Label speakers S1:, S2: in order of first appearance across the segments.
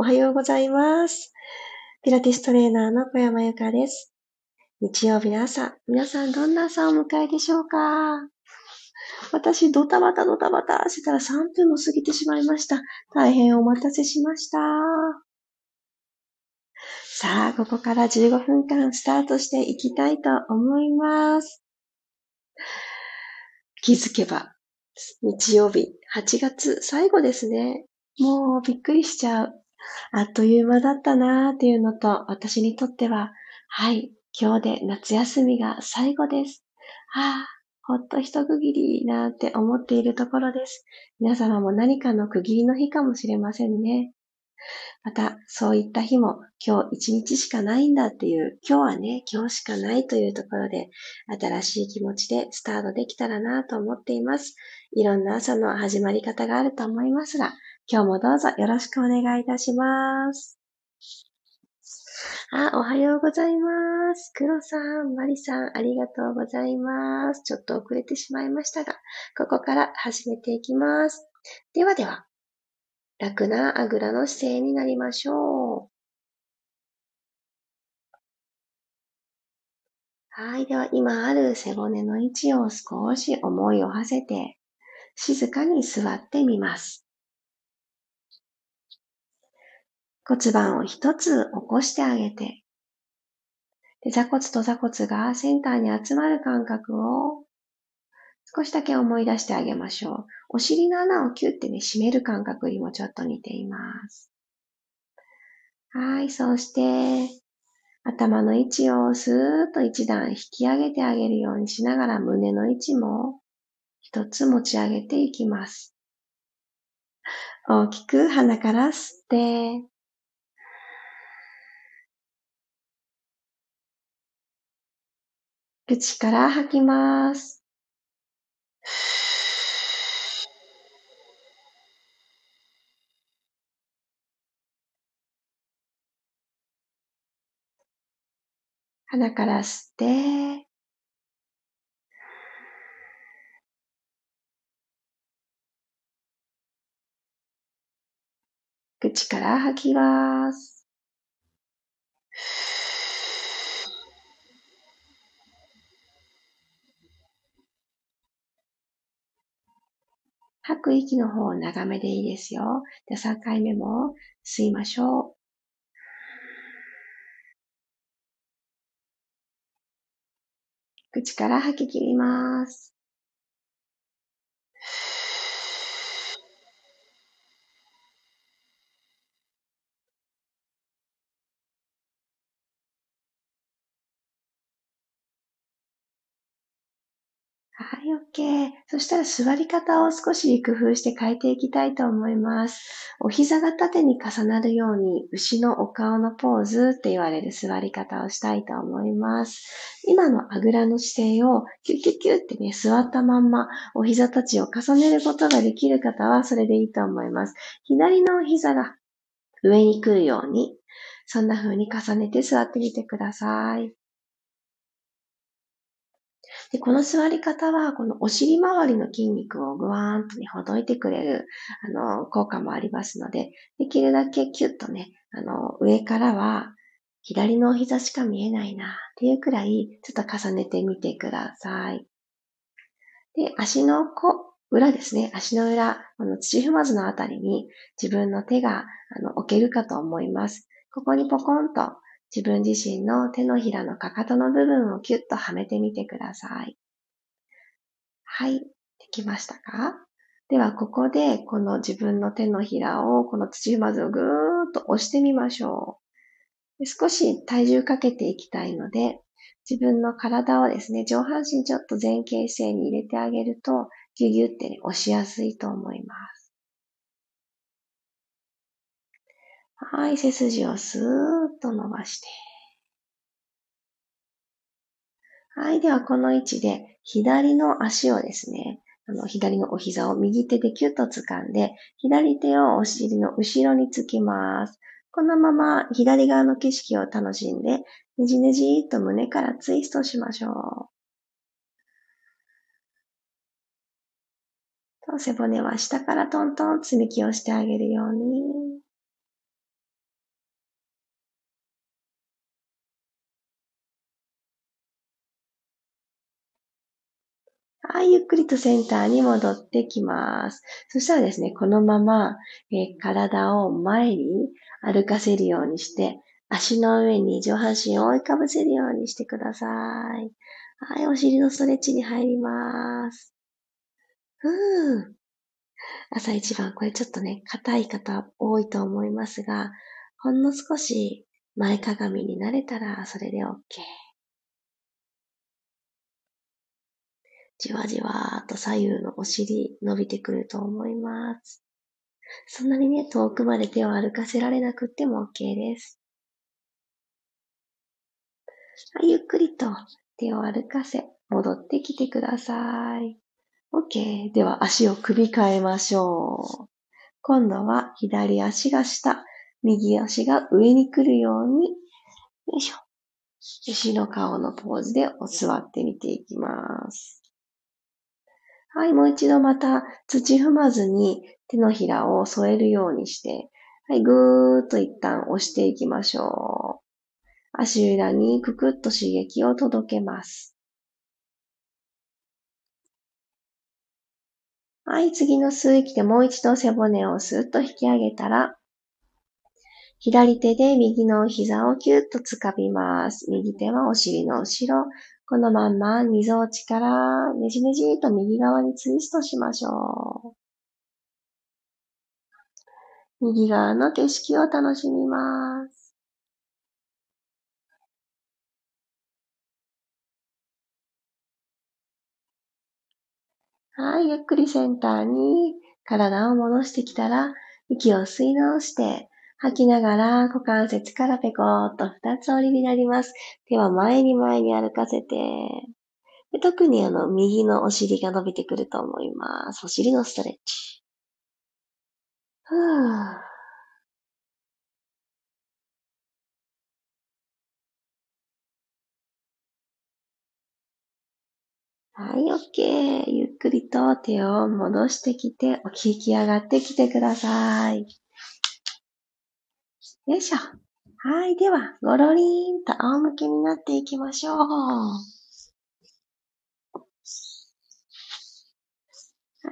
S1: おはようございます。ピラティストレーナーの小山由かです。日曜日の朝、皆さんどんな朝を迎えでしょうか？私、ドタバタドタバタしてたら3分も過ぎてしまいました。大変お待たせしました。さあ、ここから15分間スタートしていきたいと思います。気づけば、日曜日、8月最後ですね。もうびっくりしちゃう。あっという間だったなーっていうのと、私にとっては、はい、今日で夏休みが最後です。はあ、ほっと一区切りなーって思っているところです。皆様も何かの区切りの日かもしれませんね。また、そういった日も今日一日しかないんだっていう、今日はね、今日しかないというところで、新しい気持ちでスタートできたらなと思っています。いろんな朝の始まり方があると思いますが、今日もどうぞよろしくお願いいたします。あ、おはようございます。黒さん、マリさん、ありがとうございます。ちょっと遅れてしまいましたが、ここから始めていきます。ではでは、楽なあぐらの姿勢になりましょう。はい。では、今ある背骨の位置を少し思いを馳せて、静かに座ってみます。骨盤を一つ起こしてあげて、で座骨と座骨がセンターに集まる感覚を少しだけ思い出してあげましょう。お尻の穴をキュッてね、締める感覚にもちょっと似ています。はい、そして、頭の位置をスーッと一段引き上げてあげるようにしながら胸の位置も一つ持ち上げていきます。大きく鼻から吸って、口から吐きます。鼻から吸って、口から吐きます。吐く息の方を長めでいいですよ。で、3回目も吸いましょう。口から吐き切ります。はい、OK。そしたら座り方を少し工夫して変えていきたいと思います。お膝が縦に重なるように、牛のお顔のポーズって言われる座り方をしたいと思います。今のあぐらの姿勢をキュキュキュってね、座ったまんまお膝たちを重ねることができる方はそれでいいと思います。左のお膝が上に来るように、そんな風に重ねて座ってみてください。で、この座り方は、このお尻周りの筋肉をぐわーんとね、ほどいてくれる、あの、効果もありますので、できるだけキュッとね、あの、上からは、左のお膝しか見えないなっていうくらい、ちょっと重ねてみてください。で、足の、裏ですね。足の裏、この土踏まずのあたりに自分の手があの置けるかと思います。ここにポコンと自分自身の手のひらのかかとの部分をキュッとはめてみてください。はい。できましたか？では、ここで、この自分の手のひらを、この土踏まずをぐーっと押してみましょう。少し体重かけていきたいので、自分の体をですね、上半身ちょっと前傾姿勢に入れてあげると、ギュギュってね、押しやすいと思います。はい、背筋をスーッと伸ばして。はい、ではこの位置で左の足をですね、あの左のお膝を右手でキュッと掴んで、左手をお尻の後ろにつきます。このまま左側の景色を楽しんで、ねじねじっと胸からツイストしましょう。背骨は下からトントン積み木をしてあげるように。はい、ゆっくりとセンターに戻ってきます。そしたらですね、このまま、えー、体を前に歩かせるようにして、足の上に上半身を追いかぶせるようにしてください。はい、お尻のストレッチに入ります。うん。朝一番、これちょっとね、硬い方多いと思いますが、ほんの少し前かがみになれたらそれで OK。じわじわーと左右のお尻伸びてくると思います。そんなにね、遠くまで手を歩かせられなくっても OK です。はい、ゆっくりと手を歩かせ、戻ってきてください。OK。では足を首替えましょう。今度は左足が下、右足が上に来るように、よいしょ。牛の顔のポーズで座ってみていきます。はい、もう一度また土踏まずに手のひらを添えるようにして、はい、ぐーっと一旦押していきましょう。足裏にくくっと刺激を届けます。はい、次の吸う息でもう一度背骨をスーッと引き上げたら、左手で右の膝をキュッと掴みます。右手はお尻の後ろ、このまんま、溝落ちからねじねじと右側にツイストしましょう。右側の景色を楽しみます。はい、ゆっくりセンターに体を戻してきたら、息を吸い直して、吐きながら股関節からペコーっと二つ折りになります。手は前に前に歩かせて、で特にあの、右のお尻が伸びてくると思います。お尻のストレッチ。ふぅ。はい、OK。ゆっくりと手を戻してきて、起き上がってきてください。よいしょ。はい。では、ごろりーんと仰向けになっていきましょう。は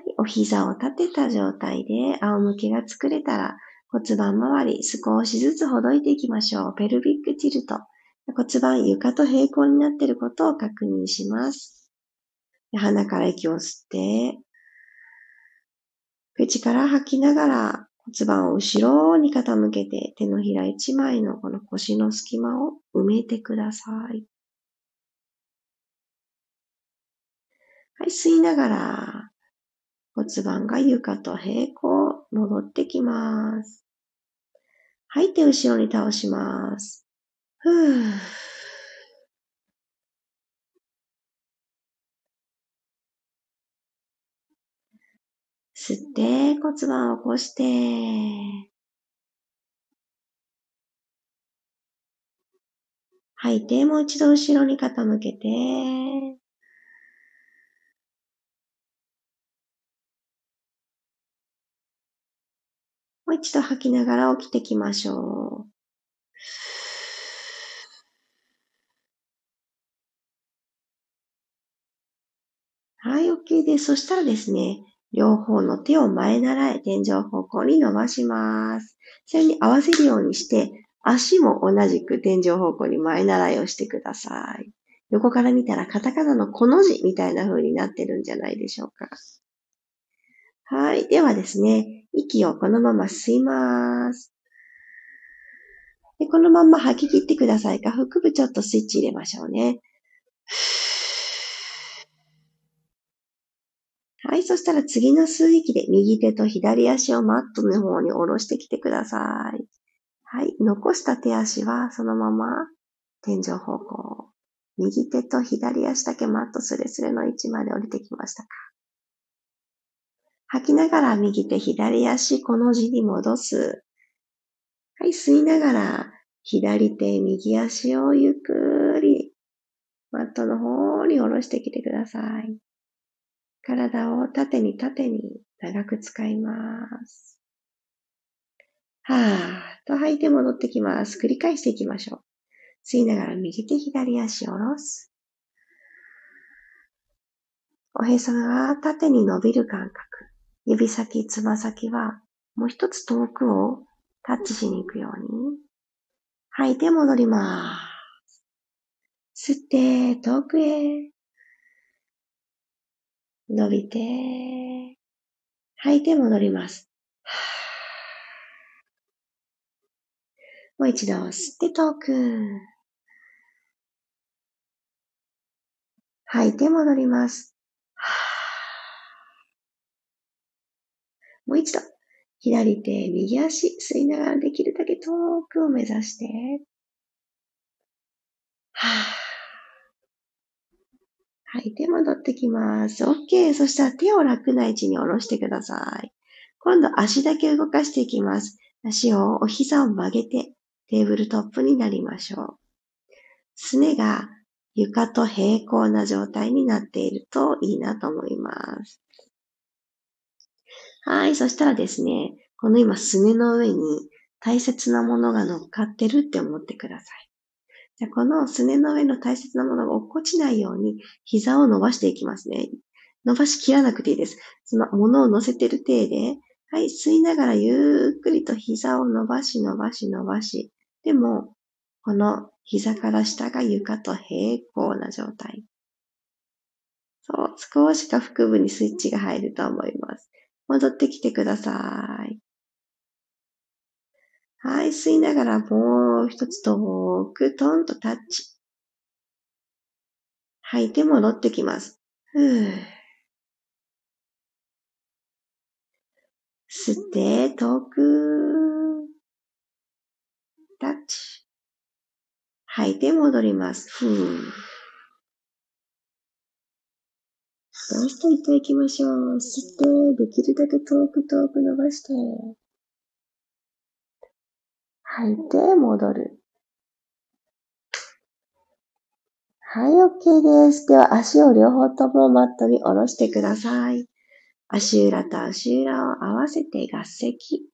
S1: い。お膝を立てた状態で仰向けが作れたら骨盤周り少しずつほどいていきましょう。ペルビックチルト。骨盤床と平行になっていることを確認します。鼻から息を吸って、口から吐きながら骨盤を後ろに傾けて手のひら一枚のこの腰の隙間を埋めてください。はい、吸いながら骨盤が床と平行戻ってきます。吐いて後ろに倒します。ふぅ。吸って骨盤を起こして、吐いてもう一度後ろに傾けて、もう一度吐きながら起きてきましょう。はい、OK です。そしたらですね、両方の手を前習え、天井方向に伸ばします。それに合わせるようにして、足も同じく天井方向に前習いをしてください。横から見たらカタカナのこの字みたいな風になってるんじゃないでしょうか。はい。ではですね、息をこのまま吸います。でこのまま吐き切ってくださいか、腹部ちょっとスイッチ入れましょうね。はい、そしたら次の吸う息で右手と左足をマットの方に下ろしてきてください。はい、残した手足はそのまま天井方向。右手と左足だけマットスレスレの位置まで降りてきましたか吐きながら右手左足この字に戻す。はい、吸いながら左手右足をゆっくりマットの方に下ろしてきてください。体を縦に縦に長く使います。はーと吐いて戻ってきます。繰り返していきましょう。吸いながら右手左足を下ろす。おへそが縦に伸びる感覚。指先、つま先はもう一つ遠くをタッチしに行くように。吐いて戻ります。吸って、遠くへ。伸びて、吐いて戻ります。もう一度吸って遠く。吐いて戻ります。もう一度。左手、右足、吸いながらできるだけ遠くを目指して。は吐いて戻ってきます。OK。そしたら手を楽な位置に下ろしてください。今度足だけ動かしていきます。足を、お膝を曲げてテーブルトップになりましょう。すねが床と平行な状態になっているといいなと思います。はい。そしたらですね、この今、すねの上に大切なものが乗っかってるって思ってください。じゃこのすねの上の大切なものが落っこちないように膝を伸ばしていきますね。伸ばしきらなくていいです。そのものを乗せてる体で、はい、吸いながらゆっくりと膝を伸ばし伸ばし伸ばし。でも、この膝から下が床と平行な状態。そう、少し下腹部にスイッチが入ると思います。戻ってきてください。はい、吸いながらもう一つ遠くトンとタッチ。吐いて戻ってきます。吸って遠く。タッチ。吐いて戻ります。ふぅ。ラスト一回行きましょう。吸って、できるだけ遠く遠く伸ばして。吐いて戻る。はい、OK です。では足を両方ともマットに下ろしてください。足裏と足裏を合わせて合席。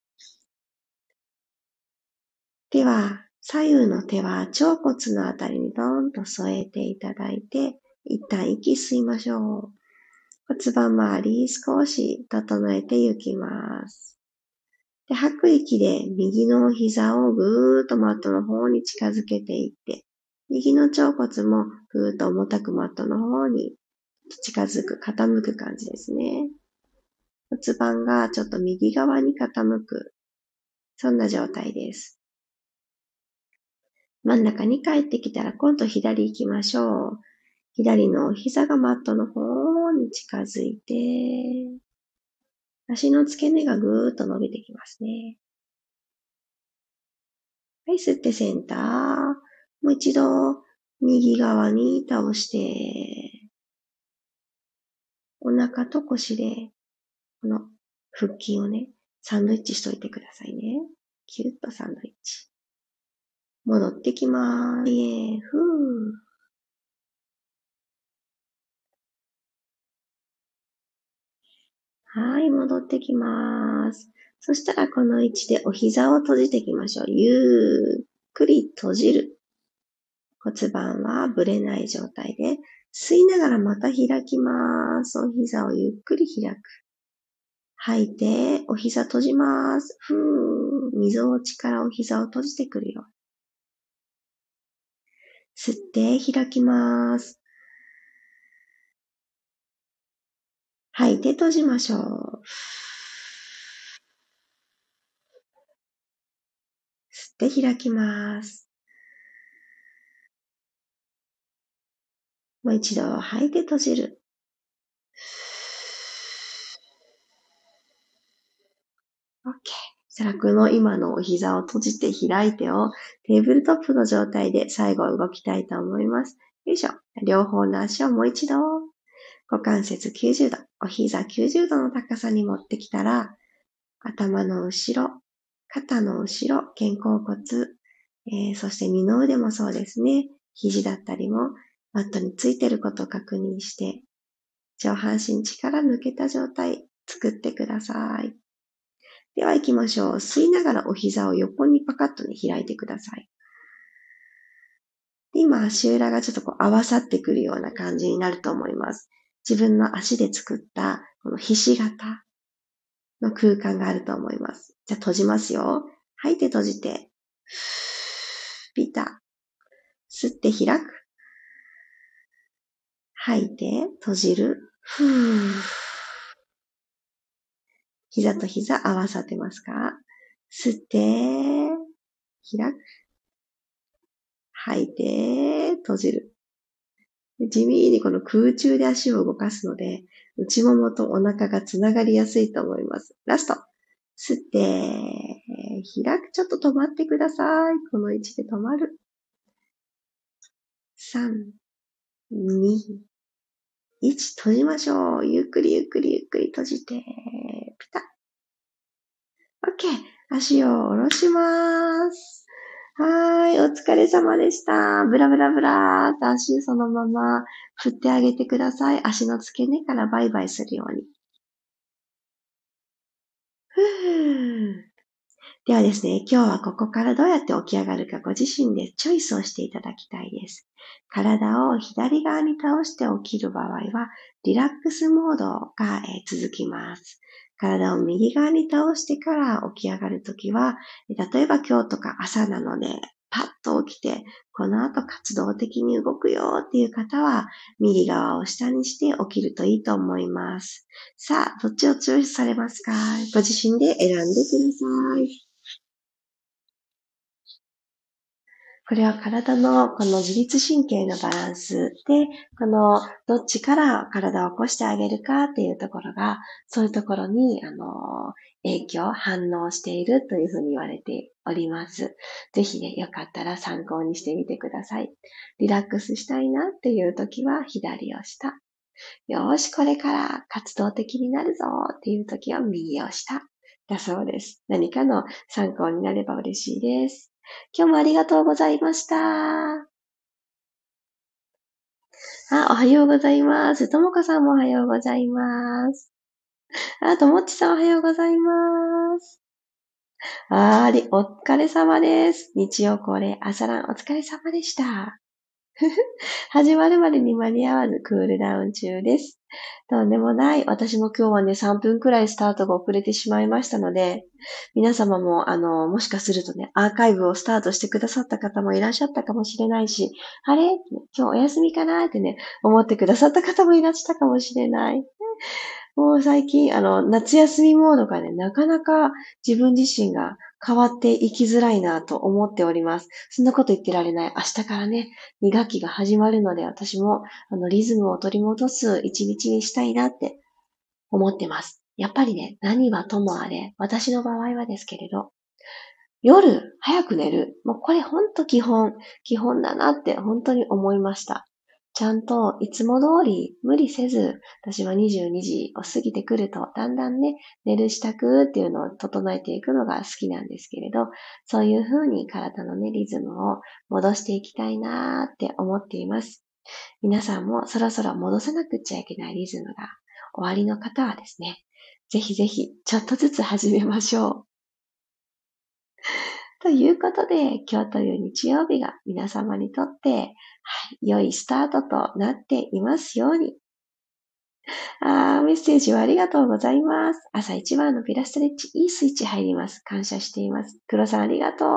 S1: では、左右の手は腸骨のあたりにドーンと添えていただいて、一旦息吸いましょう。骨盤周り少し整えていきます。で、吐く息で右の膝をぐーっとマットの方に近づけていって、右の腸骨もぐーっと重たくマットの方に近づく、傾く感じですね。骨盤がちょっと右側に傾く。そんな状態です。真ん中に帰ってきたら今度左行きましょう。左の膝がマットの方に近づいて、足の付け根がぐーっと伸びてきますね。はい、吸ってセンター。もう一度、右側に倒して、お腹と腰で、この腹筋をね、サンドイッチしといてくださいね。キュッとサンドイッチ。戻ってきまーす。イエー、ふー。はい、戻ってきます。そしたらこの位置でお膝を閉じていきましょう。ゆっくり閉じる。骨盤はぶれない状態で、吸いながらまた開きます。お膝をゆっくり開く。吐いて、お膝閉じます。ふーん。溝落ちからお膝を閉じてくるよ。吸って開きます。吐いて閉じましょう。吸って開きます。もう一度吐いて閉じる。OK。そしたらこの今のお膝を閉じて開いてをテーブルトップの状態で最後動きたいと思います。よいしょ。両方の足をもう一度股関節90度、お膝90度の高さに持ってきたら、頭の後ろ、肩の後ろ、肩甲骨、えー、そして二の腕もそうですね。肘だったりもマットについてることを確認して、上半身力抜けた状態作ってください。では行きましょう。吸いながらお膝を横にパカッとね、開いてください。今、足裏がちょっとこう合わさってくるような感じになると思います。自分の足で作ったこのひし形の空間があると思います。じゃあ閉じますよ。吐いて閉じて。ピタ。吸って開く。吐いて閉じる。ふー。膝と膝合わさってますか？吸って、開く。吐いて、閉じる。地味にこの空中で足を動かすので、内ももとお腹がつながりやすいと思います。ラスト。吸って、開く。ちょっと止まってください。この位置で止まる。3、2、1、閉じましょう。ゆっくりゆっくりゆっくり閉じて、ピタッ。OK。足を下ろします。はい、お疲れ様でした。ブラブラブラーと足そのまま振ってあげてください。足の付け根からバイバイするように。ふぅ。ではですね、今日はここからどうやって起き上がるかご自身でチョイスをしていただきたいです。体を左側に倒して起きる場合は、リラックスモードが続きます。体を右側に倒してから起き上がるときは、例えば今日とか朝なので、パッと起きて、この後活動的に動くよっていう方は、右側を下にして起きるといいと思います。さあ、どっちをチョイスされますか？ご自身で選んでください。これは体のこの自律神経のバランスで、このどっちから体を起こしてあげるかっていうところが、そういうところに、あの、影響、反応しているというふうに言われております。ぜひね、よかったら参考にしてみてください。リラックスしたいなっていう時は左を下。よし、これから活動的になるぞっていう時は右を下。だそうです。何かの参考になれば嬉しいです。今日もありがとうございました。あ、おはようございます。ともかさんもおはようございます。あ、ともっちさんおはようございます。あーり、お疲れ様です。日曜恒例朝ランお疲れ様でした。始まるまでに間に合わずクールダウン中です。とんでもない。私も今日はね、3分くらいスタートが遅れてしまいましたので、皆様も、あの、もしかするとね、アーカイブをスタートしてくださった方もいらっしゃったかもしれないし、あれ？今日お休みかな？ってね、思ってくださった方もいらっしゃったかもしれない。もう最近、あの、夏休みモードがね、なかなか自分自身が変わっていきづらいなと思っております。そんなこと言ってられない。明日からね、2学期が始まるので、私も、あの、リズムを取り戻す一日にしたいなって思ってます。やっぱりね、何はともあれ、私の場合はですけれど、夜、早く寝る。もうこれほんと基本、基本だなって本当に思いました。ちゃんといつも通り無理せず、私は22時を過ぎてくると、だんだんね、寝る支度っていうのを整えていくのが好きなんですけれど、そういう風に体のね、リズムを戻していきたいなーって思っています。皆さんもそろそろ戻さなくちゃいけないリズムが終わりの方はですね、ぜひぜひちょっとずつ始めましょう。ということで、今日という日曜日が皆様にとって、はい、良いスタートとなっていますように。あメッセージをありがとうございます。朝一番のピラストレッチ、いいスイッチ入ります。感謝しています。黒さんありがとう。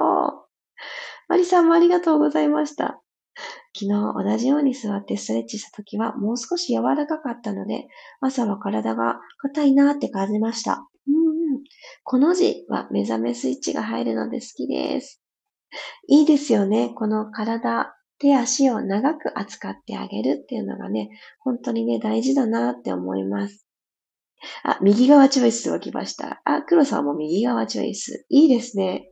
S1: マリさんもありがとうございました。昨日同じように座ってストレッチした時はもう少し柔らかかったので、朝は体が硬いなって感じました。この字は目覚めスイッチが入るので好きです。いいですよね。この体、手足を長く扱ってあげるっていうのがね、本当にね、大事だなって思います。あ、右側チョイスをきました。あ、黒さんも右側チョイス。いいですね。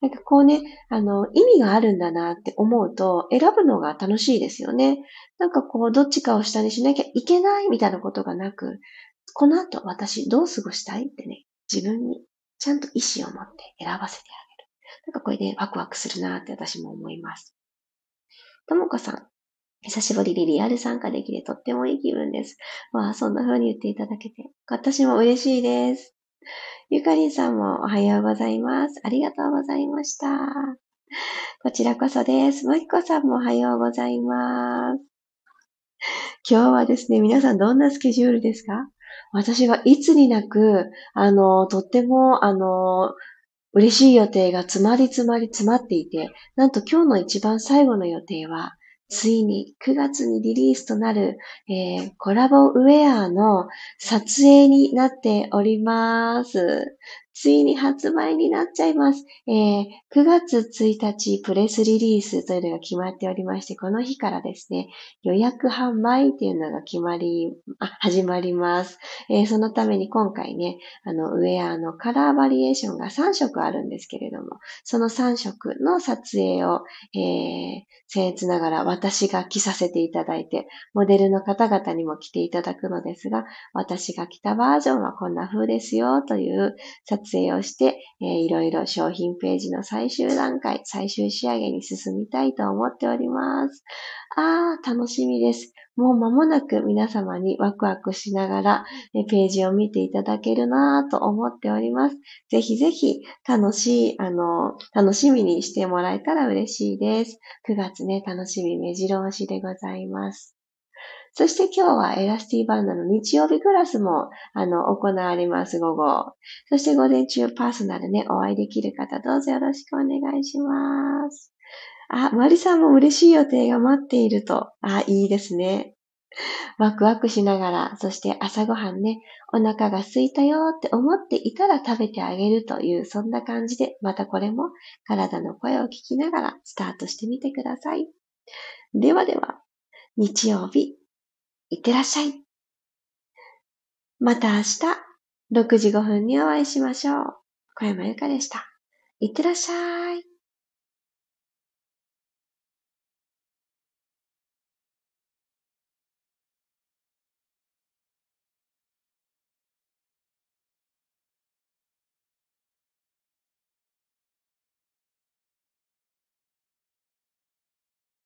S1: なんかこうね、あの、意味があるんだなって思うと、選ぶのが楽しいですよね。なんかこう、どっちかを下にしなきゃいけないみたいなことがなく、この後私どう過ごしたいってね、自分にちゃんと意思を持って選ばせてあげる。なんかこれでワクワクするなって私も思います。ともこさん、久しぶりにリアル参加できてとってもいい気分です。わあ、そんな風に言っていただけて、私も嬉しいです。ゆかりんさんもおはようございます。ありがとうございました。こちらこそです。まきこさんもおはようございます。今日はですね、皆さんどんなスケジュールですか？私はいつになく、あの、とっても、あの、嬉しい予定が詰まり詰まり詰まっていて、なんと今日の一番最後の予定は、ついに9月にリリースとなる、えー、コラボウェアの撮影になっております。ついに発売になっちゃいます。えー、9月1日プレスリリースというのが決まっておりまして、この日からですね、予約販売っていうのが決まり、あ、始まります。えー、そのために今回ね、あの、ウェアのカラーバリエーションが3色あるんですけれども、その3色の撮影を、えー、僭越ながら私が着させていただいて、モデルの方々にも着ていただくのですが、私が着たバージョンはこんな風ですよという撮影をして、えー、いろいろ商品ページの最終段階、最終仕上げに進みたいと思っております。あー、楽しみです。もう間もなく皆様にワクワクしながらえページを見ていただけるなぁと思っております。ぜひぜひ楽しい、あの、楽しみにしてもらえたら嬉しいです。9月ね、楽しみ目白押しでございます。そして今日はエラスティバンドの日曜日クラスも、あの、行われます、午後。そして午前中パーソナルね、お会いできる方、どうぞよろしくお願いします。あ、マリさんも嬉しい予定が待っていると。あ、いいですね。ワクワクしながら、そして朝ごはんね、お腹が空いたよって思っていたら食べてあげるという、そんな感じで、またこれも体の声を聞きながらスタートしてみてください。ではでは、日曜日、いってらっしゃい。また明日、6時5分にお会いしましょう。小山由かでした。いってらっしゃい。